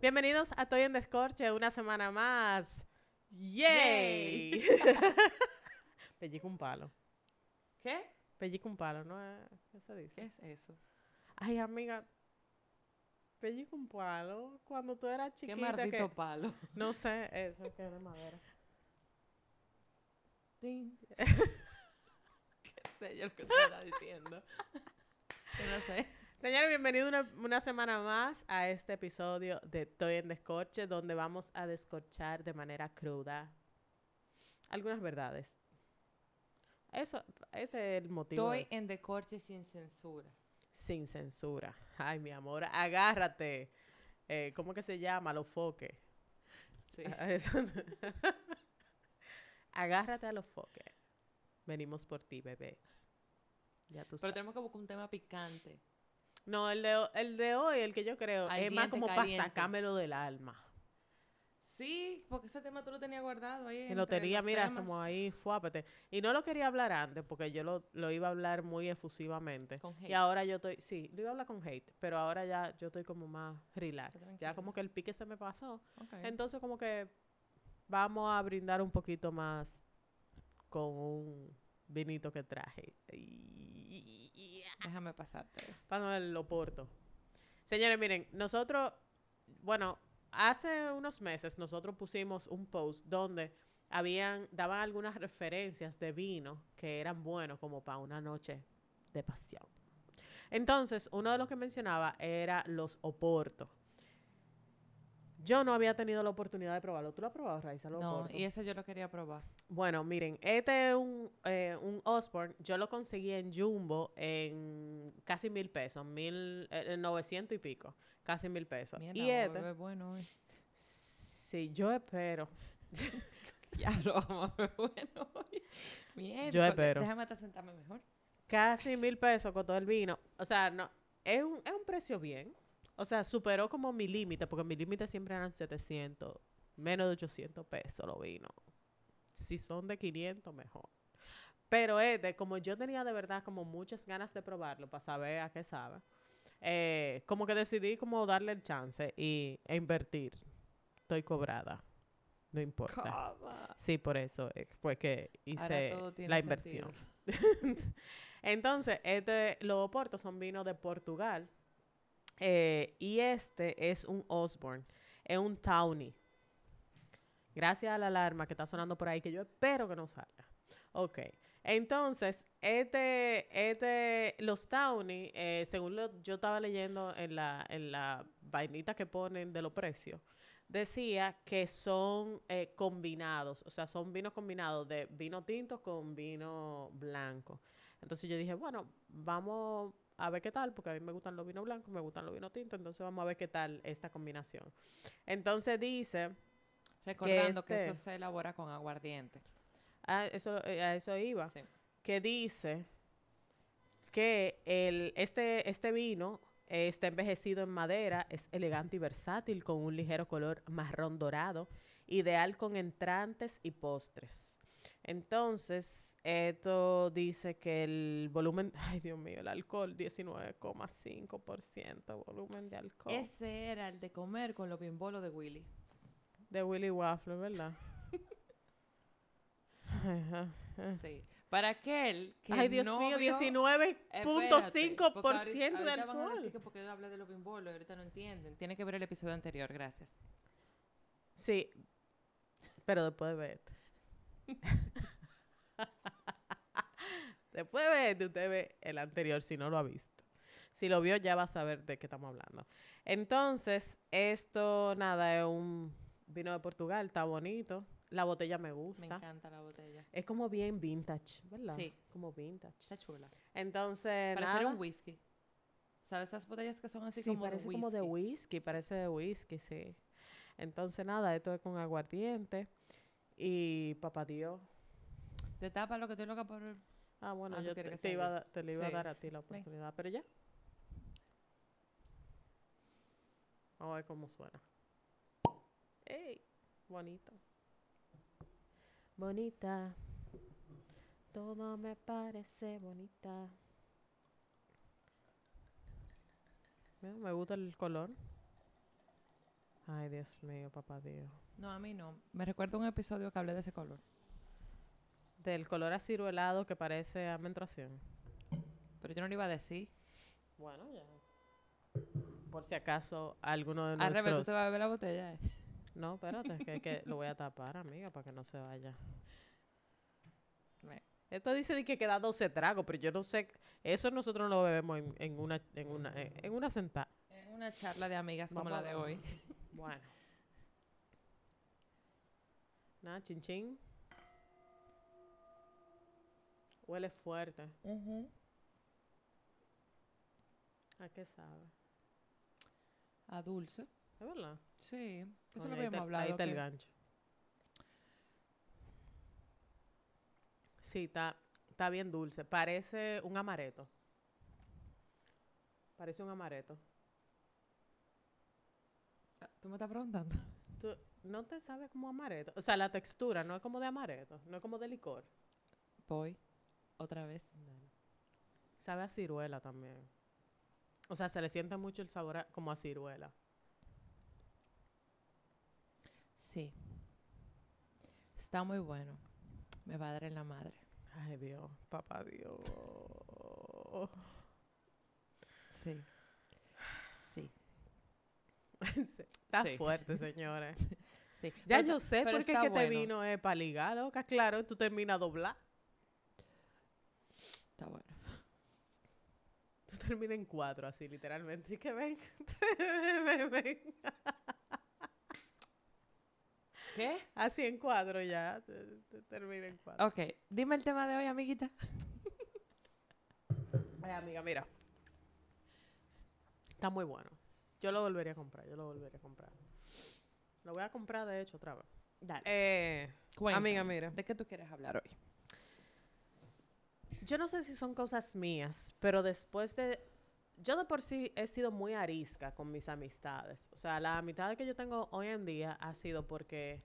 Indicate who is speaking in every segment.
Speaker 1: Bienvenidos a Toy en Descorche, una semana más. ¡Yay! Pellico un palo.
Speaker 2: ¿Qué?
Speaker 1: Pellico un palo, ¿no? es- ¿Qué se dice?
Speaker 2: ¿Qué es eso?
Speaker 1: Ay, amiga. Pellico un palo. Cuando tú eras
Speaker 2: ¿Qué
Speaker 1: chiquita.
Speaker 2: maldito
Speaker 1: que-
Speaker 2: palo?
Speaker 1: No sé, eso que es de madera.
Speaker 2: Tin. ¿Qué sé yo lo que te está diciendo? No sé.
Speaker 1: Señores, bienvenidos una, una semana más a este episodio de Toy en Descorche, donde vamos a descorchar de manera cruda algunas verdades. Eso, este es el motivo. de-
Speaker 2: Estoy en decorche sin censura.
Speaker 1: sin censura. Ay, mi amor, agárrate. Eh, ¿Cómo que se llama? Los foques.
Speaker 2: Sí.
Speaker 1: A- eso- agárrate a los foques. Venimos por ti, bebé. Ya tú
Speaker 2: Pero
Speaker 1: sabes.
Speaker 2: tenemos que buscar un tema picante.
Speaker 1: No, el de, el de hoy, el que yo creo,
Speaker 2: Al
Speaker 1: es más como para
Speaker 2: caliente.
Speaker 1: sacármelo del alma.
Speaker 2: Sí, porque ese tema tú lo tenías guardado ahí.
Speaker 1: Y lo tenía, mira,
Speaker 2: temas.
Speaker 1: como ahí, fuápete. Y no lo quería hablar antes, porque yo lo, lo iba a hablar muy efusivamente.
Speaker 2: Con
Speaker 1: Y
Speaker 2: hate.
Speaker 1: ahora yo estoy, sí, lo iba a hablar con hate, pero ahora ya yo estoy como más relax. Ya como que el pique se me pasó. Entonces como que vamos a brindar un poquito más con un vinito que traje. Y-
Speaker 2: Déjame pasarte esto.
Speaker 1: Para el Oporto. Señores, miren, nosotros, bueno, hace unos meses nosotros pusimos un post donde habían, daban algunas referencias de vino que eran buenos como para una noche de pasión. Entonces, uno de los que mencionaba era los Oporto. Yo no había tenido la oportunidad de probarlo. ¿Tú lo has probado, Raiza?
Speaker 2: No,
Speaker 1: Oporto?
Speaker 2: y ese yo lo quería probar.
Speaker 1: Bueno, miren, este es un, eh, un Osborne. Yo lo conseguí en Jumbo en casi mil pesos, mil, eh, novecientos y pico, casi mil pesos.
Speaker 2: Mierda,
Speaker 1: y este,
Speaker 2: bueno hoy.
Speaker 1: sí, yo espero.
Speaker 2: Ya lo vamos a beber bueno hoy. Mierda,
Speaker 1: Yo espero.
Speaker 2: Déjame hasta sentarme mejor.
Speaker 1: Casi mil pesos con todo el vino. O sea, no, es un, es un precio bien. O sea, superó como mi límite, porque mi límite siempre eran 700, menos de 800 pesos los vinos. Si son de 500, mejor. Pero este, como yo tenía de verdad como muchas ganas de probarlo para saber a qué sabe, eh, como que decidí como darle el chance y, e invertir. Estoy cobrada. No importa. Sí, por eso eh, fue que hice la inversión. Entonces, este, los Oporto son vinos de Portugal. eh, y este es un Osborne. Es un Tawny. Gracias a la alarma que está sonando por ahí, que yo espero que no salga. Ok. Entonces, este, este, los Tawny, eh, según lo, yo estaba leyendo en la, en la vainita que ponen de los precios, decía que son eh, combinados, o sea, son vinos combinados de vino tinto con vino blanco. Entonces yo dije, bueno, vamos a ver qué tal, porque a mí me gustan los vinos blancos, me gustan los vinos tintos, entonces vamos a ver qué tal esta combinación. Entonces dice,
Speaker 2: Recordando que,
Speaker 1: este-
Speaker 2: eso se elabora con aguardiente.
Speaker 1: ah, eso, eh, a eso iba,
Speaker 2: Sí.
Speaker 1: que dice que el, este, este vino eh, está envejecido en madera, es elegante y versátil, con un ligero color marrón dorado, ideal con entrantes y postres. Entonces, esto dice que el volumen, ay Dios mío, el alcohol, 19,5% volumen de alcohol.
Speaker 2: Ese era el de comer con los bimbolos de Willy.
Speaker 1: De Willy Waffle, ¿verdad?
Speaker 2: Sí. Para aquel que
Speaker 1: Ay, Dios
Speaker 2: no
Speaker 1: mío,
Speaker 2: vio-
Speaker 1: 19.5%
Speaker 2: porque ahorita-
Speaker 1: de
Speaker 2: ahorita van a
Speaker 1: alcohol.
Speaker 2: decir que porque yo hablé de los bimbolos ahorita no entienden. Tiene que ver el episodio anterior, gracias.
Speaker 1: Sí, pero después de verte. después de verte, usted ve el anterior si no lo ha visto. Si lo vio, ya va a saber de qué estamos hablando. Entonces, esto, nada, es un vino de Portugal, está bonito. La botella me
Speaker 2: Me
Speaker 1: gusta.
Speaker 2: encanta la botella.
Speaker 1: Es como bien vintage, ¿verdad?
Speaker 2: Sí.
Speaker 1: Como vintage.
Speaker 2: Está chula.
Speaker 1: Entonces,
Speaker 2: Parece
Speaker 1: nada.
Speaker 2: un whisky. ¿Sabes esas botellas que son así
Speaker 1: sí,
Speaker 2: como
Speaker 1: parece
Speaker 2: de whisky?
Speaker 1: como de whisky,
Speaker 2: Sí.
Speaker 1: parece de whisky, sí. Entonces, nada, esto es con aguardiente y papá Dios.
Speaker 2: Te tapa lo que estoy loca por...
Speaker 1: Ah, bueno,
Speaker 2: Ah, ¿tú
Speaker 1: yo te,
Speaker 2: que
Speaker 1: te iba a te lo iba a dar a ti la oportunidad, pero ya. Vamos a ver cómo suena. ¡Ey! Bonito. Bonita. Todo me parece bonita. Me gusta el color. Ay, Dios mío, papá Dios.
Speaker 2: No, a mí no. Me recuerdo un episodio que hablé de ese color.
Speaker 1: Del color aciruelado que parece a menstruación.
Speaker 2: Pero yo no lo iba a decir.
Speaker 1: Bueno, ya. Por si acaso alguno de
Speaker 2: Al revés, tú
Speaker 1: nuestros...
Speaker 2: te vas a beber la botella. eh.
Speaker 1: No, espérate, que, que lo voy a tapar, amiga, para que no se vaya. Esto dice que queda 12 tragos, pero yo no sé... Eso nosotros lo bebemos en, en una en una, en, una sentada.
Speaker 2: En una charla de amigas como la de hoy.
Speaker 1: Bueno. Nada, chin chin. Huele fuerte. ¿A qué sabe?
Speaker 2: A dulce.
Speaker 1: ¿Es verdad?
Speaker 2: Sí. Eso
Speaker 1: Coño,
Speaker 2: lo habíamos hablado.
Speaker 1: Ahí está el
Speaker 2: que-
Speaker 1: gancho. Sí, está, está bien dulce. Parece un amareto. Parece un amareto.
Speaker 2: Ah, ¿Tú me estás preguntando?
Speaker 1: ¿Tú no te sabes como amareto? O sea, la textura no es como de amareto, no es como de licor.
Speaker 2: Voy. Otra vez.
Speaker 1: Sabe a ciruela también. O sea, se le siente mucho el sabor a- como a ciruela.
Speaker 2: Sí. Está muy bueno. Me va a dar en la madre.
Speaker 1: Ay, Dios, papá Dios.
Speaker 2: Sí. Sí.
Speaker 1: Está
Speaker 2: Sí.
Speaker 1: fuerte, señores.
Speaker 2: Sí.
Speaker 1: Ya
Speaker 2: Pero
Speaker 1: yo sé por qué que te vino es para ligar, loca. Claro, tú terminas doblar.
Speaker 2: Está bueno.
Speaker 1: Tú terminas en cuatro, así, literalmente. Y que ven, ven, ven.
Speaker 2: ¿Qué?
Speaker 1: Así en cuatro ya. te- te termina en cuatro.
Speaker 2: Ok. Dime el tema de hoy, amiguita.
Speaker 1: Ay, amiga, mira. Está muy bueno. Yo lo volvería a comprar, yo lo volvería a comprar. Lo voy a comprar, de hecho, otra vez.
Speaker 2: Dale.
Speaker 1: Eh,
Speaker 2: Cuéntame,
Speaker 1: amiga, mira.
Speaker 2: ¿De qué tú quieres hablar hoy?
Speaker 1: Yo no sé si son cosas mías, pero después de... Yo de por sí he sido muy arisca con mis amistades. O sea, las amistades que yo tengo hoy en día ha sido porque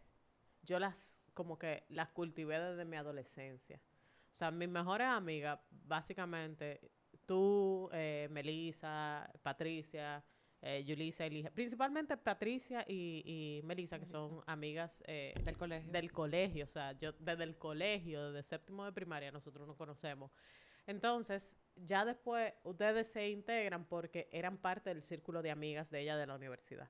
Speaker 1: yo las, como que las cultivé desde mi adolescencia. O sea, mis mejores amigas, básicamente, tú, eh, Melissa, Patricia, eh, Yulisa. Principalmente Patricia y, y Melissa, que son amigas eh,
Speaker 2: Del colegio.
Speaker 1: del colegio, o sea, yo desde el colegio, desde séptimo de primaria, nosotros nos conocemos. Entonces, ya después ustedes se integran porque eran parte del círculo de amigas de ella de la universidad.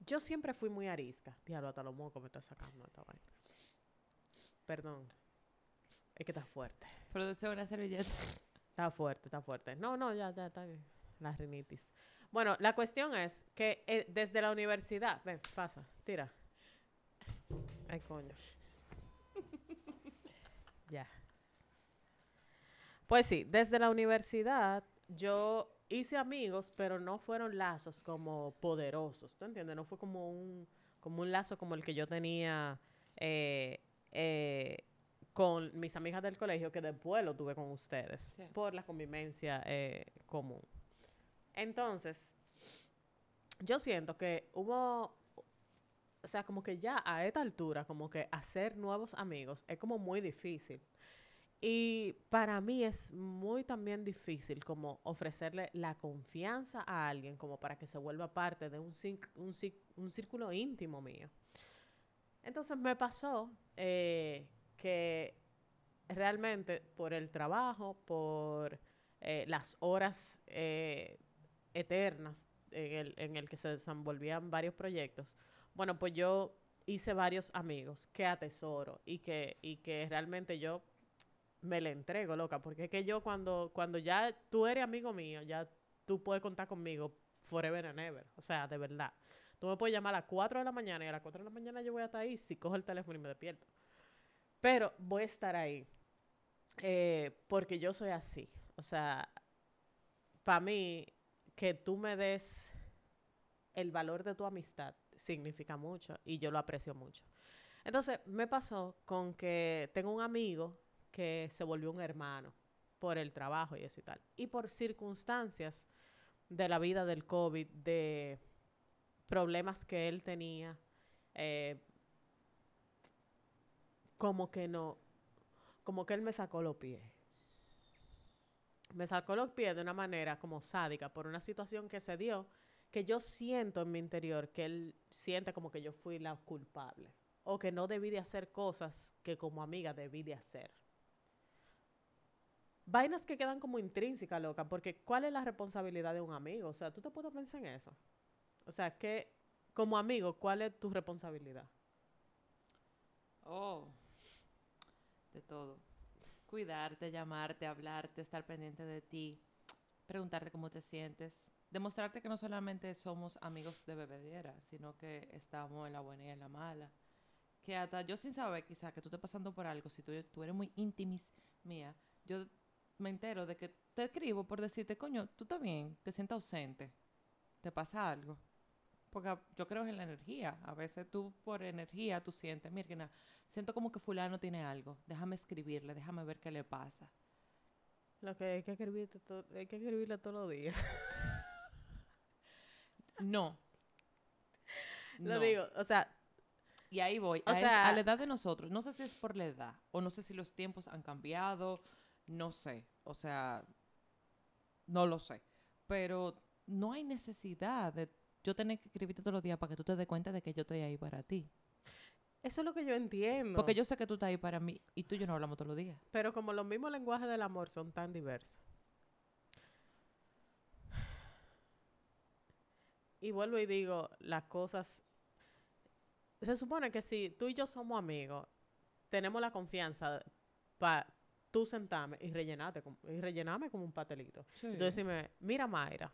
Speaker 1: Yo siempre fui muy arisca. Diablo, hasta los mocos me está sacando esta vaina. Perdón. Es que está fuerte.
Speaker 2: Produce una servilleta.
Speaker 1: Está fuerte, está fuerte. No, no, ya, ya, está bien. La rinitis. Bueno, la cuestión es que eh, desde la universidad... Ven, pasa, tira. Ay, coño. ya. Pues sí, desde la universidad yo hice amigos, pero no fueron lazos como poderosos, ¿tú entiendes? No fue como un, como un lazo como el que yo tenía eh, eh, con mis amigas del colegio, que después lo tuve con ustedes,
Speaker 2: Sí.
Speaker 1: por la convivencia eh, común. Entonces, yo siento que hubo, o sea, como que ya a esta altura, como que hacer nuevos amigos es como muy difícil. Y para mí es muy también difícil como ofrecerle la confianza a alguien como para que se vuelva parte de un, círculo íntimo mío. Entonces me pasó eh, que realmente por el trabajo, por eh, las horas eh, eternas en el, en el que se desenvolvían varios proyectos, bueno, pues yo hice varios amigos que atesoro y que, y que realmente yo me le entrego, loca, porque es que yo cuando, cuando ya tú eres amigo mío, ya tú puedes contar conmigo forever and ever, o sea, de verdad. Tú me puedes llamar a las 4 de la mañana y a las 4 de la mañana yo voy a estar ahí si cojo el teléfono y me despierto. Pero voy a estar ahí eh, porque yo soy así. O sea, para mí, que tú me des el valor de tu amistad significa mucho y yo lo aprecio mucho. Entonces, me pasó con que tengo un amigo que se volvió un hermano por el trabajo y eso y tal. Y por circunstancias de la vida del COVID, de problemas que él tenía, eh, como que no, como que él me sacó los pies. Me sacó los pies de una manera como sádica por una situación que se dio que yo siento en mi interior que él siente como que yo fui la culpable o que no debí de hacer cosas que como amiga debí de hacer. Vainas que quedan como intrínsecas, loca, porque ¿cuál es la responsabilidad de un amigo? O sea, tú te puedes pensar en eso. O sea, que como amigo, ¿cuál es tu responsabilidad?
Speaker 2: Oh, de todo. Cuidarte, llamarte, hablarte, estar pendiente de ti, preguntarte cómo te sientes, demostrarte que no solamente somos amigos de bebediera, sino que estamos en la buena y en la mala. Que hasta yo sin saber quizá que tú estés pasando por algo, si tú, tú eres muy íntimis mía, yo me entero de que te escribo por decirte, coño, tú estás bien, te sientes ausente, te pasa algo. Porque yo creo en la energía. A veces tú por energía tú sientes, mira, siento como que fulano tiene algo. Déjame escribirle, déjame ver qué le pasa.
Speaker 1: Lo que hay que escribirte hay que escribirle todos los días.
Speaker 2: no.
Speaker 1: Lo digo, o sea.
Speaker 2: Y ahí voy. O a, sea, a la edad de nosotros. No sé si es por la edad. O no sé si los tiempos han cambiado. No sé. O sea. No lo sé. Pero no hay necesidad de yo tener que escribirte todos los días para que tú te des cuenta de que yo estoy ahí para ti.
Speaker 1: Eso es lo que yo entiendo.
Speaker 2: Porque yo sé que tú estás ahí para mí y tú y yo no hablamos todos los días.
Speaker 1: Pero como los mismos lenguajes del amor son tan diversos. Y vuelvo y digo, las cosas... Se supone que si tú y yo somos amigos, tenemos la confianza para tú sentarme y rellenarte y rellenarme como un patelito. Entonces decime, mira Mayra,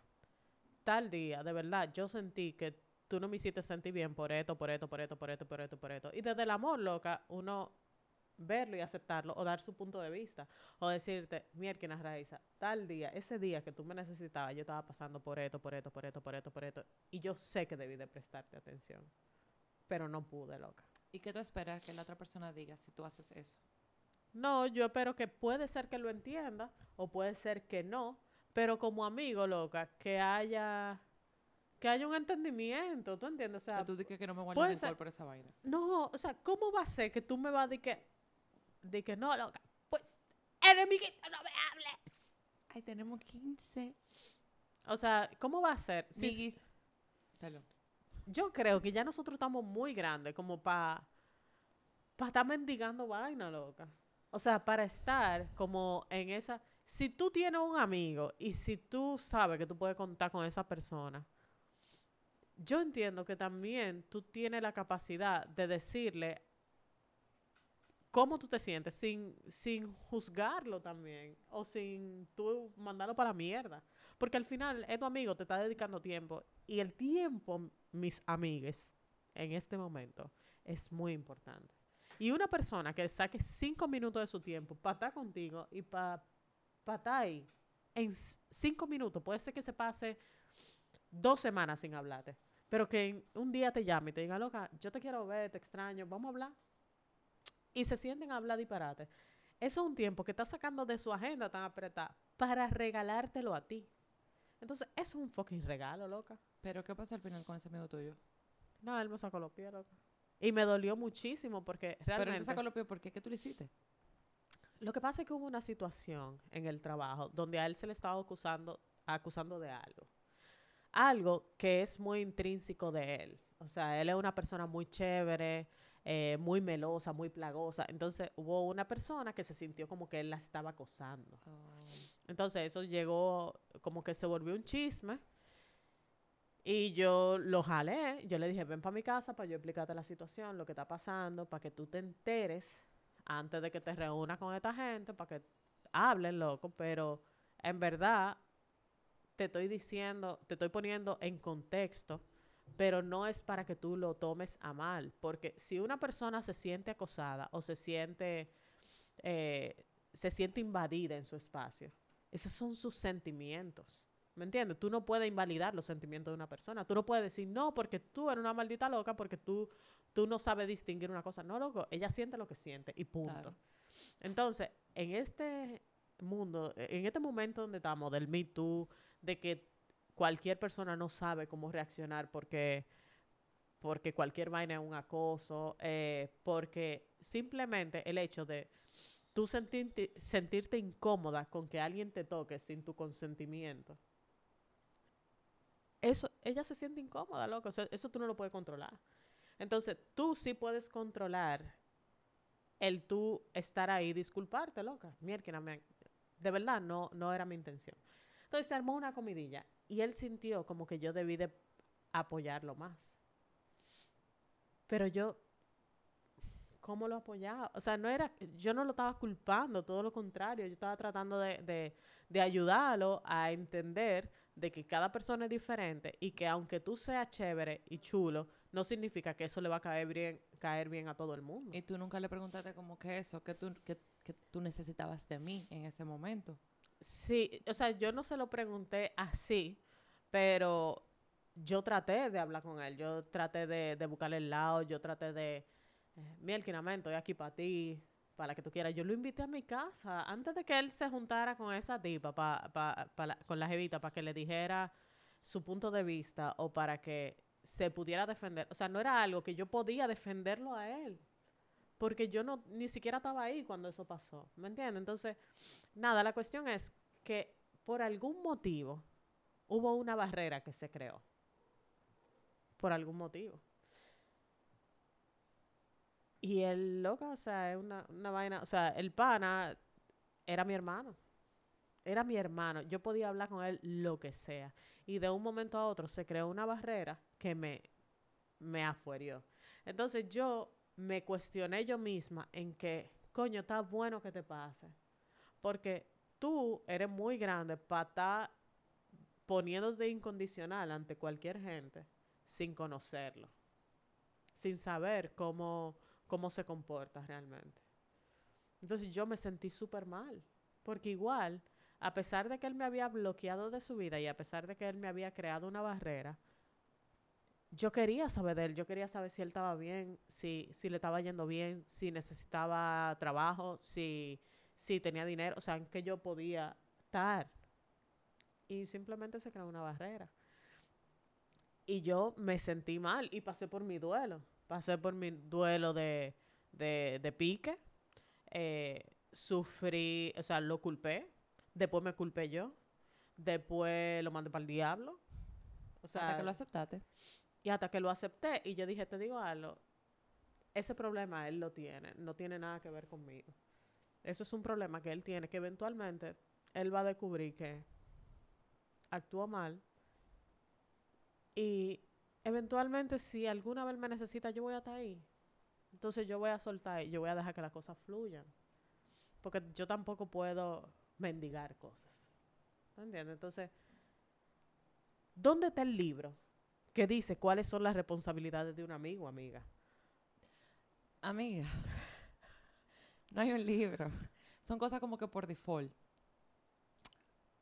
Speaker 1: tal día, de verdad, yo sentí que tú no me hiciste sentir bien por esto, por esto, por esto, por esto, por esto, por esto. Y desde el amor, loca, uno verlo y aceptarlo o dar su punto de vista o decirte, mierda, Raiza, tal día, ese día que tú me necesitabas, yo estaba pasando por esto, por esto, por esto, por esto, por esto, y yo sé que debí de prestarte atención, pero no pude, loca.
Speaker 2: ¿Y qué tú esperas que la otra persona diga si tú haces eso?
Speaker 1: No, yo espero que puede ser que lo entienda o puede ser que no, pero como amigo, loca, que haya que haya un entendimiento, ¿tú entiendes? O sea,
Speaker 2: que tú dices que no me guardes rencor por esa vaina.
Speaker 1: No, o sea, ¿cómo va a ser que tú me vas a decir que, de que no, loca? Pues, enemiguito, no me hables.
Speaker 2: Ay, tenemos 15.
Speaker 1: O sea, ¿cómo va a ser?
Speaker 2: Si,
Speaker 1: yo creo que ya nosotros estamos muy grandes como para para estar mendigando vaina, loca. O sea, para estar como en esa si tú tienes un amigo y si tú sabes que tú puedes contar con esa persona, yo entiendo que también tú tienes la capacidad de decirle cómo tú te sientes sin, sin juzgarlo también o sin tú mandarlo para la mierda. Porque al final es tu amigo, te está dedicando tiempo y el tiempo, mis amigues, en este momento es muy importante. Y una persona que saque cinco minutos de su tiempo para estar contigo y para patay, en cinco minutos, puede ser que se pase dos semanas sin hablarte, pero que un día te llame y te diga, loca, yo te quiero ver, te extraño, vamos a hablar. Y se sienten a hablar disparate. Eso es un tiempo que está sacando de su agenda tan apretada para regalártelo a ti. Entonces, eso es un fucking regalo, loca.
Speaker 2: Pero, ¿qué pasa al final con ese amigo tuyo?
Speaker 1: No, él me sacó los pies, loca. Y me dolió muchísimo porque realmente...
Speaker 2: Pero te sacó los pies, ¿por qué? ¿Qué tú le hiciste?
Speaker 1: Lo que pasa es que hubo una situación en el trabajo donde a él se le estaba acusando, acusando de algo. Algo que es muy intrínseco de él. O sea, él es una persona muy chévere, eh, muy melosa, muy plagosa. Entonces hubo una persona que se sintió como que él la estaba acosando. Oh. Entonces eso llegó, como que se volvió un chisme. Y yo lo jalé, yo le dije, ven para mi casa para yo explicarte la situación, lo que está pasando, para que tú te enteres antes de que te reúnas con esta gente para que hablen, loco, pero en verdad te estoy diciendo, te estoy poniendo en contexto, pero no es para que tú lo tomes a mal, porque si una persona se siente acosada o se siente, eh, se siente invadida en su espacio, esos son sus sentimientos. ¿Me entiendes? Tú no puedes invalidar los sentimientos de una persona. Tú no puedes decir, no, porque tú eres una maldita loca, porque tú tú no sabes distinguir una cosa. No, loco, ella siente lo que siente y punto. Entonces, en este mundo, en este momento donde estamos, del Me Too, de que cualquier persona no sabe cómo reaccionar porque, porque cualquier vaina es un acoso, eh, porque simplemente el hecho de tú sentirte, sentirte incómoda con que alguien te toque sin tu consentimiento, eso, ella se siente incómoda, loco. O sea, eso tú no lo puedes controlar. Entonces, tú sí puedes controlar el tú estar ahí disculparte, loca. Mierda, me- de verdad, no, no era mi intención. Entonces se armó una comidilla y él sintió como que yo debí de apoyarlo más. Pero yo, ¿cómo lo apoyaba? O sea, no era, yo no lo estaba culpando, todo lo contrario, yo estaba tratando de, de, de ayudarlo a entender de que cada persona es diferente y que aunque tú seas chévere y chulo, no significa que eso le va a caer bien, caer bien a todo el mundo.
Speaker 2: Y tú nunca le preguntaste como que eso, que tú, que, que tú necesitabas de mí en ese momento.
Speaker 1: Sí, o sea, yo no se lo pregunté así, pero yo traté de hablar con él, yo traté de, de buscarle el lado, yo traté de, eh, Mielquina, estoy aquí para ti, para que tú quieras. Yo lo invité a mi casa antes de que él se juntara con esa tipa, pa, con la jevita, para que le dijera su punto de vista o para que se pudiera defender. O sea, no era algo que yo podía defenderlo a él. Porque yo no, ni siquiera estaba ahí cuando eso pasó. ¿Me entiendes? Entonces, nada, la cuestión es que por algún motivo hubo una barrera que se creó. Por algún motivo. Y el loco, o sea, es una, una vaina. O sea, el pana era mi hermano. Era mi hermano. Yo podía hablar con él lo que sea. Y de un momento a otro se creó una barrera que me, me afuerió. Entonces yo me cuestioné yo misma en que, coño, está bueno que te pase. Porque tú eres muy grande para estar poniéndote incondicional ante cualquier gente sin conocerlo. Sin saber cómo, cómo se comporta realmente. Entonces yo me sentí súper mal. Porque igual, a pesar de que él me había bloqueado de su vida y a pesar de que él me había creado una barrera, yo quería saber de él, yo quería saber si él estaba bien, si, si le estaba yendo bien, si necesitaba trabajo, si, si tenía dinero, o sea, en qué yo podía estar. Y simplemente se creó una barrera. Y yo me sentí mal y pasé por mi duelo. Pasé por mi duelo de, de, de pique. eh, sufrí, o sea, lo culpé. Después me culpé yo. Después lo mandé para el diablo. O sea,
Speaker 2: Hasta que lo aceptaste.
Speaker 1: y hasta que lo acepté y yo dije, te digo algo, ese problema él lo tiene, no tiene nada que ver conmigo. Eso es un problema que él tiene, que eventualmente él va a descubrir que actúa mal y eventualmente si alguna vez me necesita yo voy a estar ahí. Entonces yo voy a soltar y yo voy a dejar que las cosas fluyan. Porque yo tampoco puedo mendigar cosas. ¿Me entiendes? Entonces, ¿dónde está el libro? que dice cuáles son las responsabilidades de un amigo, amiga.
Speaker 2: Amiga, no hay un libro. Son cosas como que por default.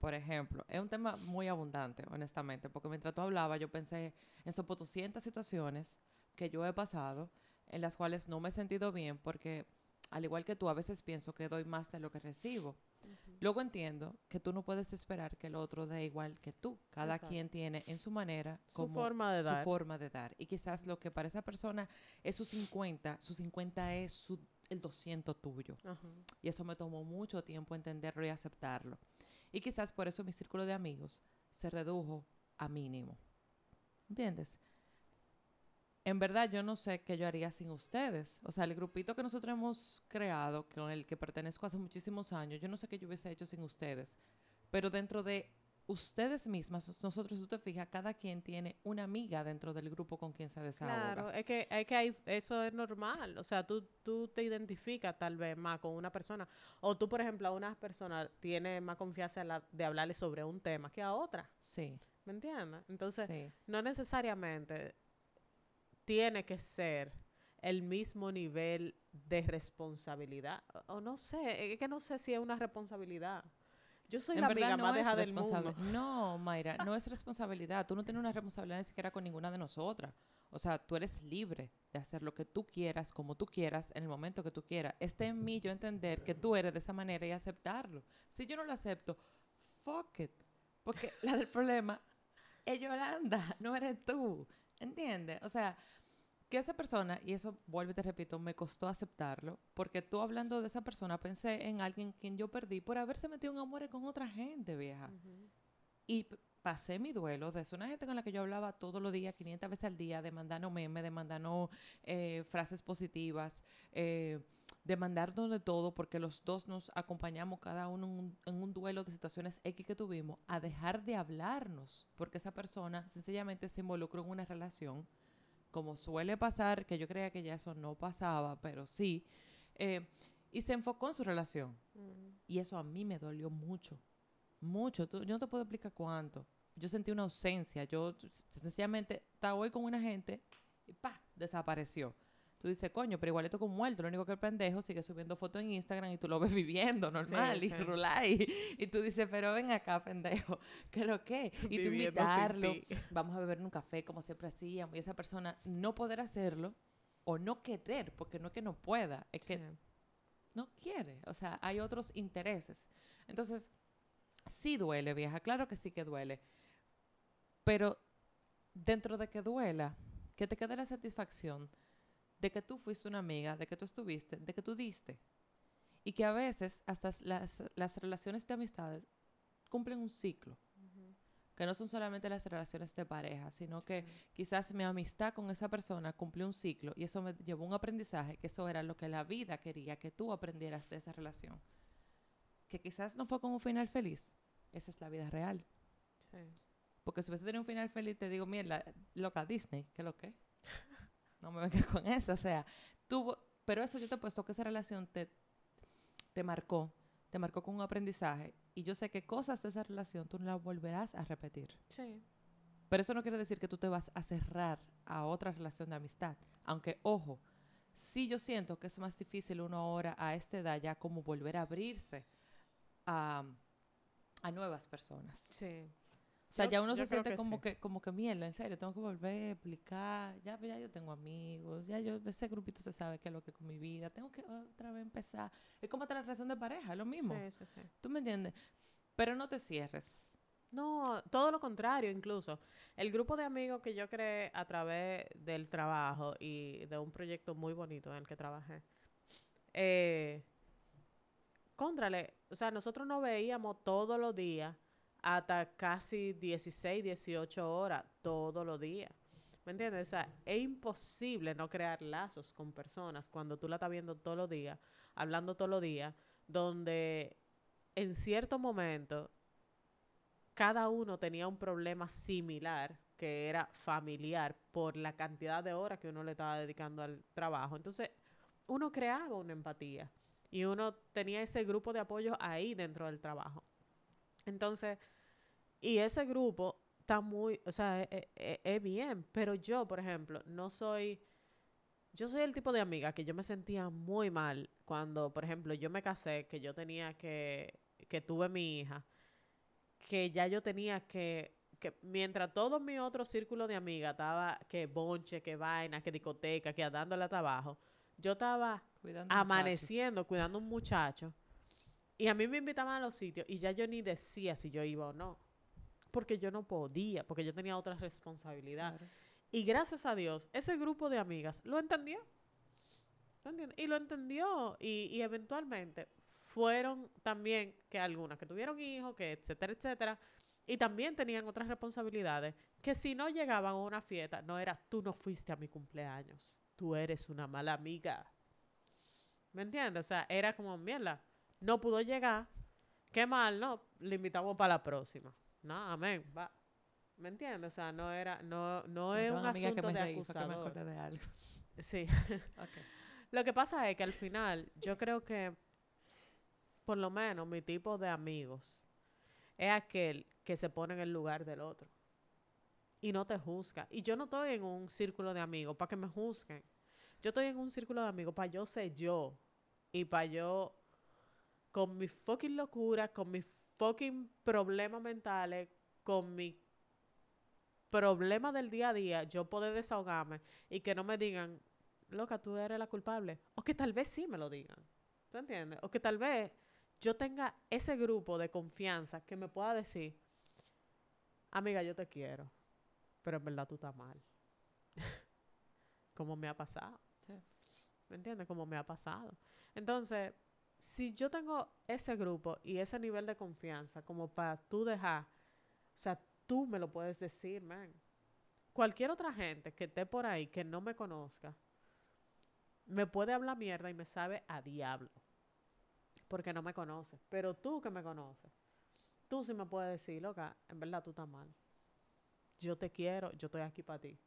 Speaker 2: Por ejemplo, es un tema muy abundante, honestamente, porque mientras tú hablabas, yo pensé en sobre 200 situaciones que yo he pasado en las cuales no me he sentido bien, porque al igual que tú, a veces pienso que doy más de lo que recibo. Luego entiendo que tú no puedes esperar que el otro dé igual que tú. Cada
Speaker 1: Exacto.
Speaker 2: quien tiene en su manera
Speaker 1: Su
Speaker 2: como
Speaker 1: forma de
Speaker 2: su
Speaker 1: dar.
Speaker 2: forma de dar. Y quizás lo que para esa persona es su 50, su 50 es su, el 200 tuyo. Y eso me tomó mucho tiempo entenderlo y aceptarlo. Y quizás por eso mi círculo de amigos se redujo a mínimo. ¿Entiendes? En verdad yo no sé qué yo haría sin ustedes. O sea, el grupito que nosotros hemos creado, con el que pertenezco hace muchísimos años, yo no sé qué yo hubiese hecho sin ustedes. Pero dentro de ustedes mismas, nosotros, tú te fijas, cada quien tiene una amiga dentro del grupo con quien se desahoga.
Speaker 1: Claro, es que, es que hay- eso es normal. O sea, tú, tú te identificas tal vez más con una persona. O tú, por ejemplo, a una persona tienes más confianza la- de hablarle sobre un tema que a otra.
Speaker 2: Sí,
Speaker 1: ¿Me entiendes? Entonces,
Speaker 2: sí.
Speaker 1: no necesariamente tiene que ser el mismo nivel de responsabilidad. O no sé, es que no sé si es una responsabilidad. Yo soy la amiga más deja del mundo.
Speaker 2: No, Mayra, no es responsabilidad. Tú no tienes una responsabilidad ni siquiera con ninguna de nosotras. O sea, tú eres libre de hacer lo que tú quieras, como tú quieras, en el momento que tú quieras. Está en mí yo entender que tú eres de esa manera y aceptarlo. Si yo no lo acepto, fuck it. Porque la del problema es Yolanda, no eres tú. ¿Entiendes? O sea, que esa persona, y eso vuelvo y te repito, me costó aceptarlo, porque tú hablando de esa persona pensé en alguien quien yo perdí por haberse metido en amores con otra gente, vieja. Y pasé mi duelo de ser una gente con la que yo hablaba todos los días, 500 veces al día, de mandarnos memes, de mandarnos eh, frases positivas, eh, de mandarnos de todo, porque los dos nos acompañamos cada uno en un, en un duelo de situaciones X que tuvimos, a dejar de hablarnos, porque esa persona sencillamente se involucró en una relación, como suele pasar, que yo creía que ya eso no pasaba, pero sí, eh, y se enfocó en su relación. Y eso a mí me dolió mucho, mucho. Tú- yo no te puedo explicar cuánto. Yo sentí una ausencia. Yo sencillamente estaba hoy con una gente y pa, desapareció. Tú dices, coño, pero igual esto con muerto. Lo único que el pendejo sigue subiendo fotos en Instagram y tú lo ves viviendo normal y
Speaker 1: sí.
Speaker 2: rular. Y, tú dices, pero ven acá, pendejo. ¿Qué es lo que? Y tú
Speaker 1: Viviendo
Speaker 2: invitarlo. Vamos a beber un café como siempre hacíamos. Y esa persona no poder hacerlo o no querer, porque no es que no pueda, es que
Speaker 1: Sí.
Speaker 2: no quiere. O sea, hay otros intereses. Entonces, sí duele, vieja. Claro que sí que duele. Pero dentro de que duela, que te quede la satisfacción de que tú fuiste una amiga, de que tú estuviste, de que tú diste. Y que a veces hasta las, las relaciones de amistades cumplen un ciclo. Que no son solamente las relaciones de pareja, sino que quizás mi amistad con esa persona cumplió un ciclo y eso me llevó a un aprendizaje, que eso era lo que la vida quería que tú aprendieras de esa relación. Que quizás no fue con un final feliz, esa es la vida real.
Speaker 1: Sí.
Speaker 2: Porque si hubiese tenido un final feliz, te digo, mierda, loca Disney, ¿qué es lo que? No me vengas con eso, o sea, tuvo, pero eso yo te he puesto que esa relación te, te marcó, te marcó con un aprendizaje y yo sé que cosas de esa relación tú no las volverás a repetir.
Speaker 1: Sí.
Speaker 2: Pero eso no quiere decir que tú te vas a cerrar a otra relación de amistad. Aunque, ojo, sí yo siento que es más difícil uno ahora a esta edad ya como volver a abrirse a, a nuevas personas.
Speaker 1: Sí.
Speaker 2: O sea,
Speaker 1: Yo-
Speaker 2: ya uno se siente
Speaker 1: que
Speaker 2: como
Speaker 1: sí.
Speaker 2: que, como que mierda, en serio, tengo que volver a explicar. Ya, ya yo tengo amigos, ya yo de ese grupito se sabe qué es lo que es con mi vida. Tengo que otra vez empezar. Es como hasta la relación de pareja, es lo mismo.
Speaker 1: Sí, sí, sí.
Speaker 2: ¿Tú me entiendes? Pero no te cierres.
Speaker 1: No, todo lo contrario, incluso. El grupo de amigos que yo creé a través del trabajo y de un proyecto muy bonito en el que trabajé. Eh, contrale, o sea, nosotros nos veíamos todos los días hasta casi 16, 18 horas todos los días. ¿Me entiendes? O sea, es imposible no crear lazos con personas cuando tú la estás viendo todos los días, hablando todos los días, donde en cierto momento cada uno tenía un problema similar que era familiar por la cantidad de horas que uno le estaba dedicando al trabajo. Entonces, uno creaba una empatía y uno tenía ese grupo de apoyo ahí dentro del trabajo. Entonces, y ese grupo está muy, o sea, es, es- es bien, pero yo, por ejemplo, no soy, yo soy el tipo de amiga que yo me sentía muy mal cuando, por ejemplo, yo me casé, que yo tenía que, que tuve mi hija, que ya yo tenía que, que mientras todo mi otro círculo de amigas estaba que bonche, que vaina, que discoteca, que dándole hasta abajo, yo estaba
Speaker 2: Cuidando muchacho.
Speaker 1: amaneciendo, cuidando a un muchacho. Y a mí me invitaban a los sitios y ya yo ni decía si yo iba o no. Porque yo no podía, porque yo tenía otra responsabilidad.
Speaker 2: Claro.
Speaker 1: Y gracias a Dios, ese grupo de amigas lo entendió. Y lo entendió. Y, y eventualmente fueron también que algunas que tuvieron hijos, que etcétera, etcétera. Y también tenían otras responsabilidades. Que si no llegaban a una fiesta, no era tú no fuiste a mi cumpleaños. Tú eres una mala amiga. ¿Me entiendes? O sea, era como, mierda, no pudo llegar. Qué mal, ¿no? Le invitamos para la próxima. No, amén, va. ¿Me entiendes? O sea, no era, no, no es un
Speaker 2: amiga, que
Speaker 1: asunto
Speaker 2: me
Speaker 1: de
Speaker 2: reí, fue que me
Speaker 1: acusador.
Speaker 2: de algo.
Speaker 1: Sí. Lo que pasa es que al final, yo creo que, por lo menos, mi tipo de amigos es aquel que se pone en el lugar del otro y no te juzga. Y yo no estoy en un círculo de amigos para que me juzguen. Yo estoy en un círculo de amigos para yo ser yo y para yo, con mis fucking locuras, con mis fucking problemas mentales, con mi problema del día a día, yo poder desahogarme y que no me digan, loca, tú eres la culpable. O que tal vez sí me lo digan. ¿Tú entiendes? O que tal vez yo tenga ese grupo de confianza que me pueda decir, amiga, yo te quiero, pero en verdad tú estás mal. Como me ha pasado.
Speaker 2: Sí.
Speaker 1: ¿Me entiendes? Como me ha pasado. Entonces, si yo tengo ese grupo y ese nivel de confianza como para tú dejar, o sea, tú me lo puedes decir, man. Cualquier otra gente que esté por ahí que no me conozca, me puede hablar mierda y me sabe a diablo. Porque no me conoce. Pero tú que me conoces, tú sí me puedes decir, loca, en verdad tú estás mal. Yo te quiero, yo estoy aquí para ti.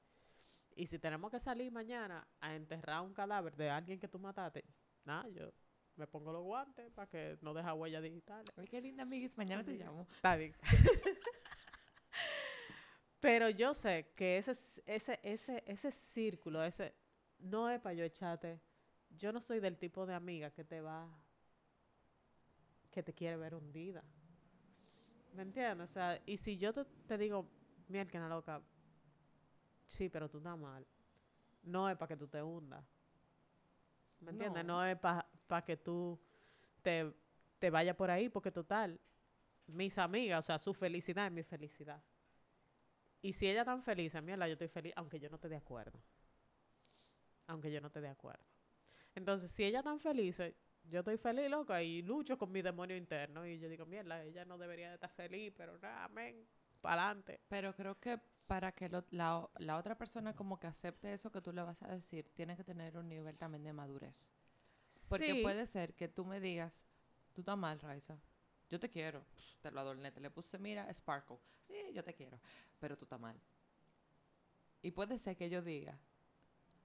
Speaker 1: Y si tenemos que salir mañana a enterrar un cadáver de alguien que tú mataste, nada, yo me pongo los guantes para que no deja huella digital.
Speaker 2: Ay, qué linda, amiguis. Mañana te llamo.
Speaker 1: Está bien. Pero yo sé que ese, ese, ese, ese círculo, ese, no es para yo echarte. Yo no soy del tipo de amiga que te va, que te quiere ver hundida. ¿Me entiendes? O sea, y si yo te, te digo, mierda, que loca, sí, pero tú estás mal. No es para que tú te hundas. ¿Me entiendes?
Speaker 2: No.
Speaker 1: No, es para que tú te, te vayas por ahí, porque total, mis amigas, o sea, su felicidad es mi felicidad. Y si ella tan feliz, mierda, yo estoy feliz, aunque yo no esté de acuerdo. Aunque yo no esté de acuerdo. Entonces, si ella tan feliz, eh, yo estoy feliz, loca, y lucho con mi demonio interno. Y yo digo, mierda, ella no debería de estar feliz, pero nada, amén, para adelante.
Speaker 2: Pero creo que para que lo- la, la otra persona como que acepte eso que tú le vas a decir, tiene que tener un nivel también de madurez. Porque
Speaker 1: Sí,
Speaker 2: puede ser que tú me digas, tú estás mal, Raiza. Yo te quiero. Te lo adorné, te le puse, mira, Sparkle. Eh, yo te quiero. Pero tú estás mal. Y puede ser que yo diga,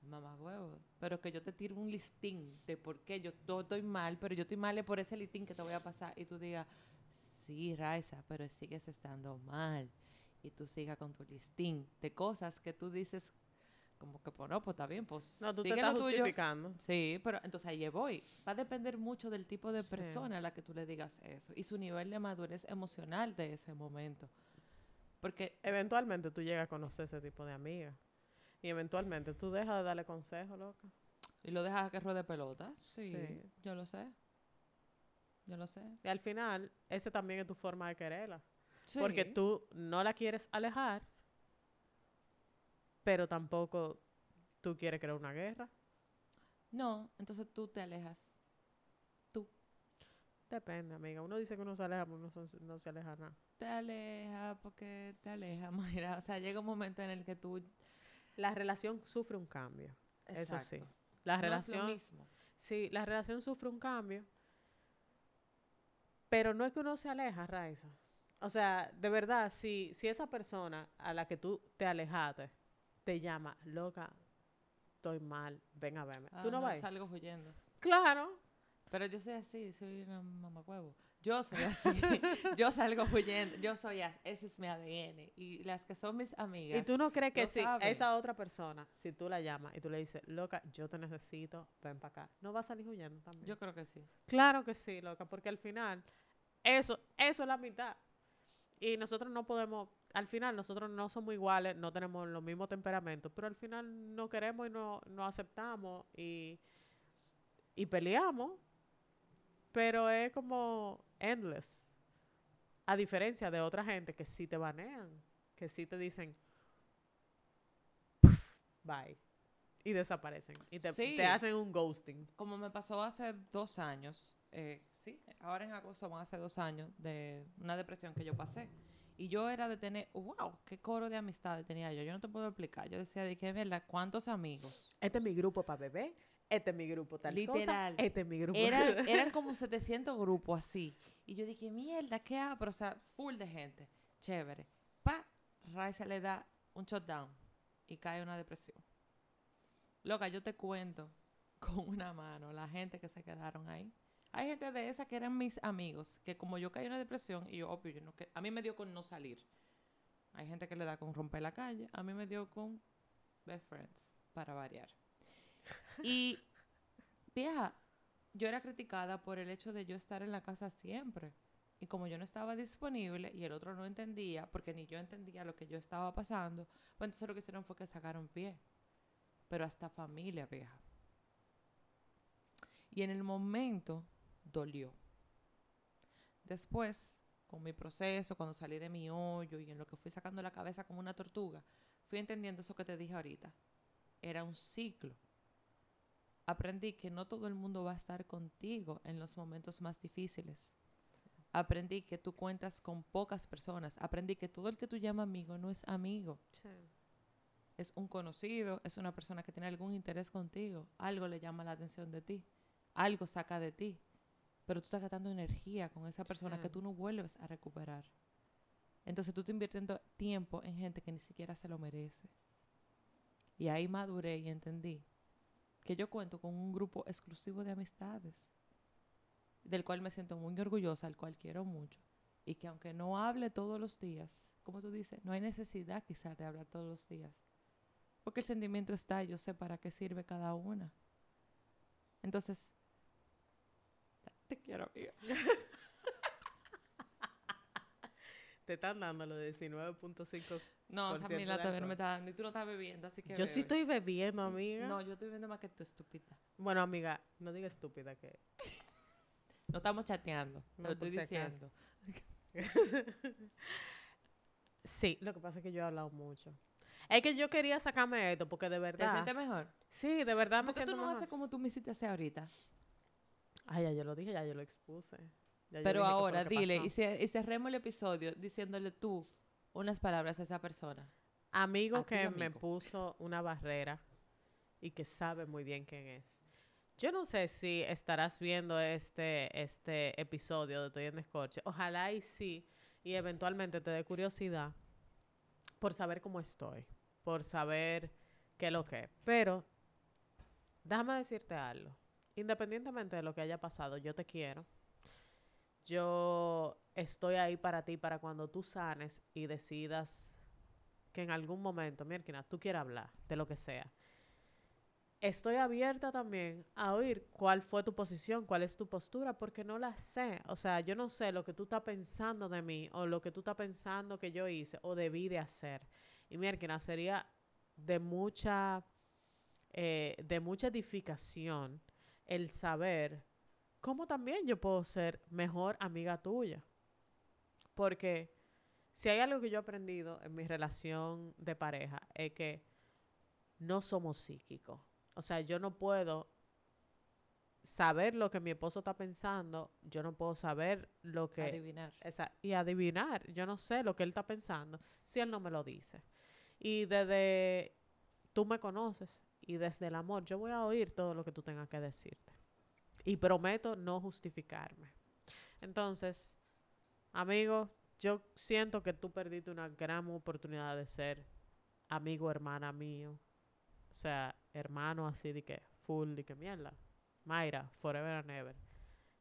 Speaker 2: mamá huevo, pero que yo te tire un listín de por qué yo to- estoy mal, pero yo estoy mal por ese listín que te voy a pasar. Y tú digas, sí, Raiza, pero sigues estando mal. Y tú sigas con tu listín de cosas que tú dices, como que, pues no, pues está bien, pues
Speaker 1: no, tú te estás
Speaker 2: tuyo.
Speaker 1: justificando.
Speaker 2: Sí, pero entonces ahí voy. Va a depender mucho del tipo de
Speaker 1: Sí.
Speaker 2: persona a la que tú le digas eso y su nivel de madurez emocional de ese momento. Porque
Speaker 1: Eventualmente tú llegas a conocer ese tipo de amiga. Y eventualmente tú dejas de darle consejo, loca.
Speaker 2: y lo dejas a que ruede pelota. Sí,
Speaker 1: Sí.
Speaker 2: yo lo sé. Yo lo sé.
Speaker 1: Y al final, ese también es tu forma de quererla.
Speaker 2: Sí.
Speaker 1: Porque tú no la quieres alejar, pero tampoco tú quieres crear una guerra.
Speaker 2: No, entonces tú te alejas.
Speaker 1: Depende, amiga. Uno dice que uno se aleja, pero uno no se aleja nada.
Speaker 2: Te aleja porque te aleja, Mayra. O sea, llega un momento en el que tú...
Speaker 1: La relación sufre un cambio. Eso sí. La
Speaker 2: No es lo
Speaker 1: relación,
Speaker 2: mismo.
Speaker 1: sí, la relación sufre un cambio. Pero no es que uno se aleja, Raiza. O sea, de verdad, si, si esa persona a la que tú te alejaste te llama, loca, estoy mal, ven a verme.
Speaker 2: Ah,
Speaker 1: ¿Tú no, vas?
Speaker 2: salgo huyendo.
Speaker 1: Claro.
Speaker 2: Pero yo soy así, soy una mamacuevo. Yo soy así. yo salgo huyendo. Yo soy así. Ese es mi ADN. Y las que son mis amigas.
Speaker 1: ¿Y tú no crees que si
Speaker 2: saben.
Speaker 1: esa otra persona, si tú la llamas y tú le dices, loca, yo te necesito, ven para acá, no va a salir huyendo también?
Speaker 2: Yo creo que sí.
Speaker 1: Claro que sí, loca, porque al final, eso, eso es la mitad. Y nosotros no podemos, al final nosotros no somos iguales, no tenemos los mismos temperamentos, pero al final no queremos y no, no aceptamos y, y peleamos, pero es como endless. A diferencia de otra gente que sí te banean, que sí te dicen, bye, y desaparecen, y te,
Speaker 2: Sí.
Speaker 1: te hacen un ghosting.
Speaker 2: Como me pasó hace dos años. eh, sí, ahora en agosto van a ser dos años de una depresión que yo pasé. Y yo era de tener, wow, qué coro de amistades tenía yo. Yo no te puedo explicar. Yo decía, de que, ¿verdad? ¿Cuántos amigos?
Speaker 1: Este es mi grupo para bebé, este es mi grupo tal
Speaker 2: Literal.
Speaker 1: cosa, este es mi grupo.
Speaker 2: Era, eran como 700 grupos así. Y yo dije, mierda, ¿qué hago? Pero, o sea, full de gente. Chévere. Pa, Raiza le da un shutdown y cae una depresión. Loca, yo te cuento con una mano la gente que se quedaron ahí. Hay gente de esa que eran mis amigos, que como yo caí en una depresión, y yo, obvio, yo no, que, a mí me dio con no salir. Hay gente que le da con romper la calle, a mí me dio con best friends, para variar. Y, vieja, yo era criticada por el hecho de yo estar en la casa siempre. Y como yo no estaba disponible y el otro no entendía, porque ni yo entendía lo que yo estaba pasando, pues entonces lo que hicieron fue que sacaron pie. Pero hasta familia, vieja. Y en el momento dolió. Después, con mi proceso, cuando salí de mi hoyo y en lo que fui sacando la cabeza como una tortuga, fui entendiendo eso que te dije ahorita. Era un ciclo. Aprendí que no todo el mundo va a estar contigo en los momentos más difíciles. Aprendí que tú cuentas con pocas personas. Aprendí que todo el que tú llamas amigo no es amigo. Es un conocido, es una persona que tiene algún interés contigo. Algo le llama la atención de ti. Algo saca de ti. Pero tú estás gastando energía con esa persona que tú no vuelves a recuperar. Entonces tú te invirtiendo tiempo en gente que ni siquiera se lo merece. Y ahí maduré y entendí que yo cuento con un grupo exclusivo de amistades, del cual me siento muy orgullosa, al cual quiero mucho, y que aunque no hable todos los días, como tú dices, no hay necesidad quizás de hablar todos los días, porque el sentimiento está, yo sé para qué sirve cada una. Entonces, te quiero, amiga.
Speaker 1: te están dando lo de 19.5.
Speaker 2: No, esa mí la también me está dando. Y tú no estás bebiendo, así que.
Speaker 1: Yo sí estoy bebiendo, amiga.
Speaker 2: No, yo estoy bebiendo más que tú, estúpida.
Speaker 1: Bueno, amiga, no diga estúpida que.
Speaker 2: no estamos chateando, no, lo estoy diciendo.
Speaker 1: sí, lo que pasa es que yo he hablado mucho. Es que yo quería sacarme esto porque de verdad.
Speaker 2: ¿Te sientes mejor?
Speaker 1: Sí, de verdad me siento
Speaker 2: tú no
Speaker 1: mejor.
Speaker 2: haces como tú me hiciste hacer ahorita?
Speaker 1: Ay, ya yo lo dije, ya yo lo expuse.
Speaker 2: Pero ahora, dile, y, cerremos el episodio diciéndole tú unas palabras a esa persona.
Speaker 1: Amigo que me puso una barrera y que sabe muy bien quién es. Yo no sé si estarás viendo este, este episodio de Estoy en Descorche. Ojalá y sí, y eventualmente te dé curiosidad por saber cómo estoy, por saber qué es lo que es. Pero, déjame decirte algo. Independientemente de lo que haya pasado, yo te quiero yo estoy ahí para ti, para cuando tú sanes y decidas que en algún momento, mira, tú quieras hablar de lo que sea. Estoy abierta también a oír cuál fue tu posición, cuál es tu postura, porque no la sé. O sea, yo no sé lo que tú estás pensando de mí o lo que tú estás pensando que yo hice o debí de hacer. Y mira, sería de mucha, eh, de mucha edificación el saber ¿cómo también yo puedo ser mejor amiga tuya? Porque si hay algo que yo he aprendido en mi relación de pareja es que no somos psíquicos. O sea, yo no puedo saber lo que mi esposo está pensando, yo no puedo saber lo que...
Speaker 2: Adivinar.
Speaker 1: Esa, y adivinar, yo no sé lo que él está pensando si él no me lo dice. Y desde tú me conoces y desde el amor, yo voy a oír todo lo que tú tengas que decirte. Y prometo no justificarme. Entonces, amigo, yo siento que tú perdiste una gran oportunidad de ser amigo, hermana mío. O sea, hermano así de que, full, de que mierda. Mayra, forever and ever.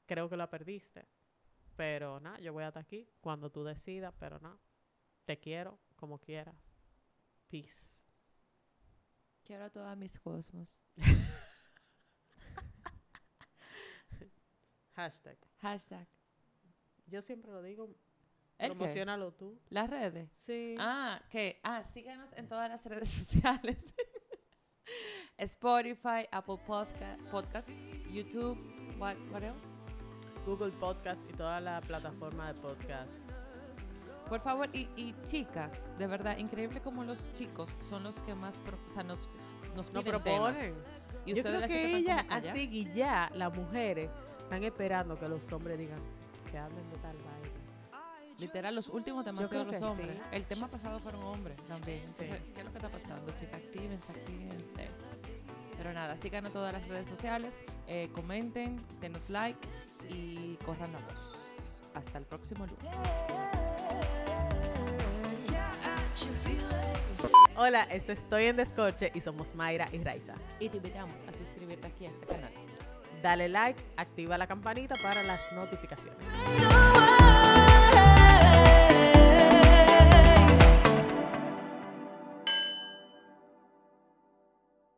Speaker 1: Creo que la perdiste. Pero nada, yo voy hasta aquí cuando tú decidas, pero nada. Te quiero como quiera. Peace.
Speaker 2: Quiero a todas mis cosmos.
Speaker 1: Hashtag.
Speaker 2: Hashtag.
Speaker 1: Yo siempre lo digo.
Speaker 2: ¿El
Speaker 1: Promocionalo tú.
Speaker 2: ¿Las redes?
Speaker 1: Sí.
Speaker 2: Ah, ¿qué? Ah, síganos en todas las redes sociales. Spotify, Apple Podcast, Podcast YouTube, what, what else?
Speaker 1: Google Podcast y toda la plataforma de podcast.
Speaker 2: Por favor, y, y, chicas, de verdad, increíble como los chicos son los que más o sea, nos, nos, proponen.
Speaker 1: Y Yo creo que ella, así y ya, las mujeres, están esperando que los hombres digan que hablen de tal baile.
Speaker 2: Literal, los últimos temas de los hombres. El tema pasado fueron hombres también. Entonces, ¿qué es lo que está pasando, chicas? Actívense, actívense. Pero nada, síganos en todas las redes sociales, eh, comenten, denos like y corran la voz. Hasta el próximo lunes.
Speaker 1: Hola, esto Estoy en Descorche y somos Mayra y Raiza.
Speaker 2: Y te invitamos a suscribirte aquí a este canal
Speaker 1: dale like, activa la campanita para las notificaciones.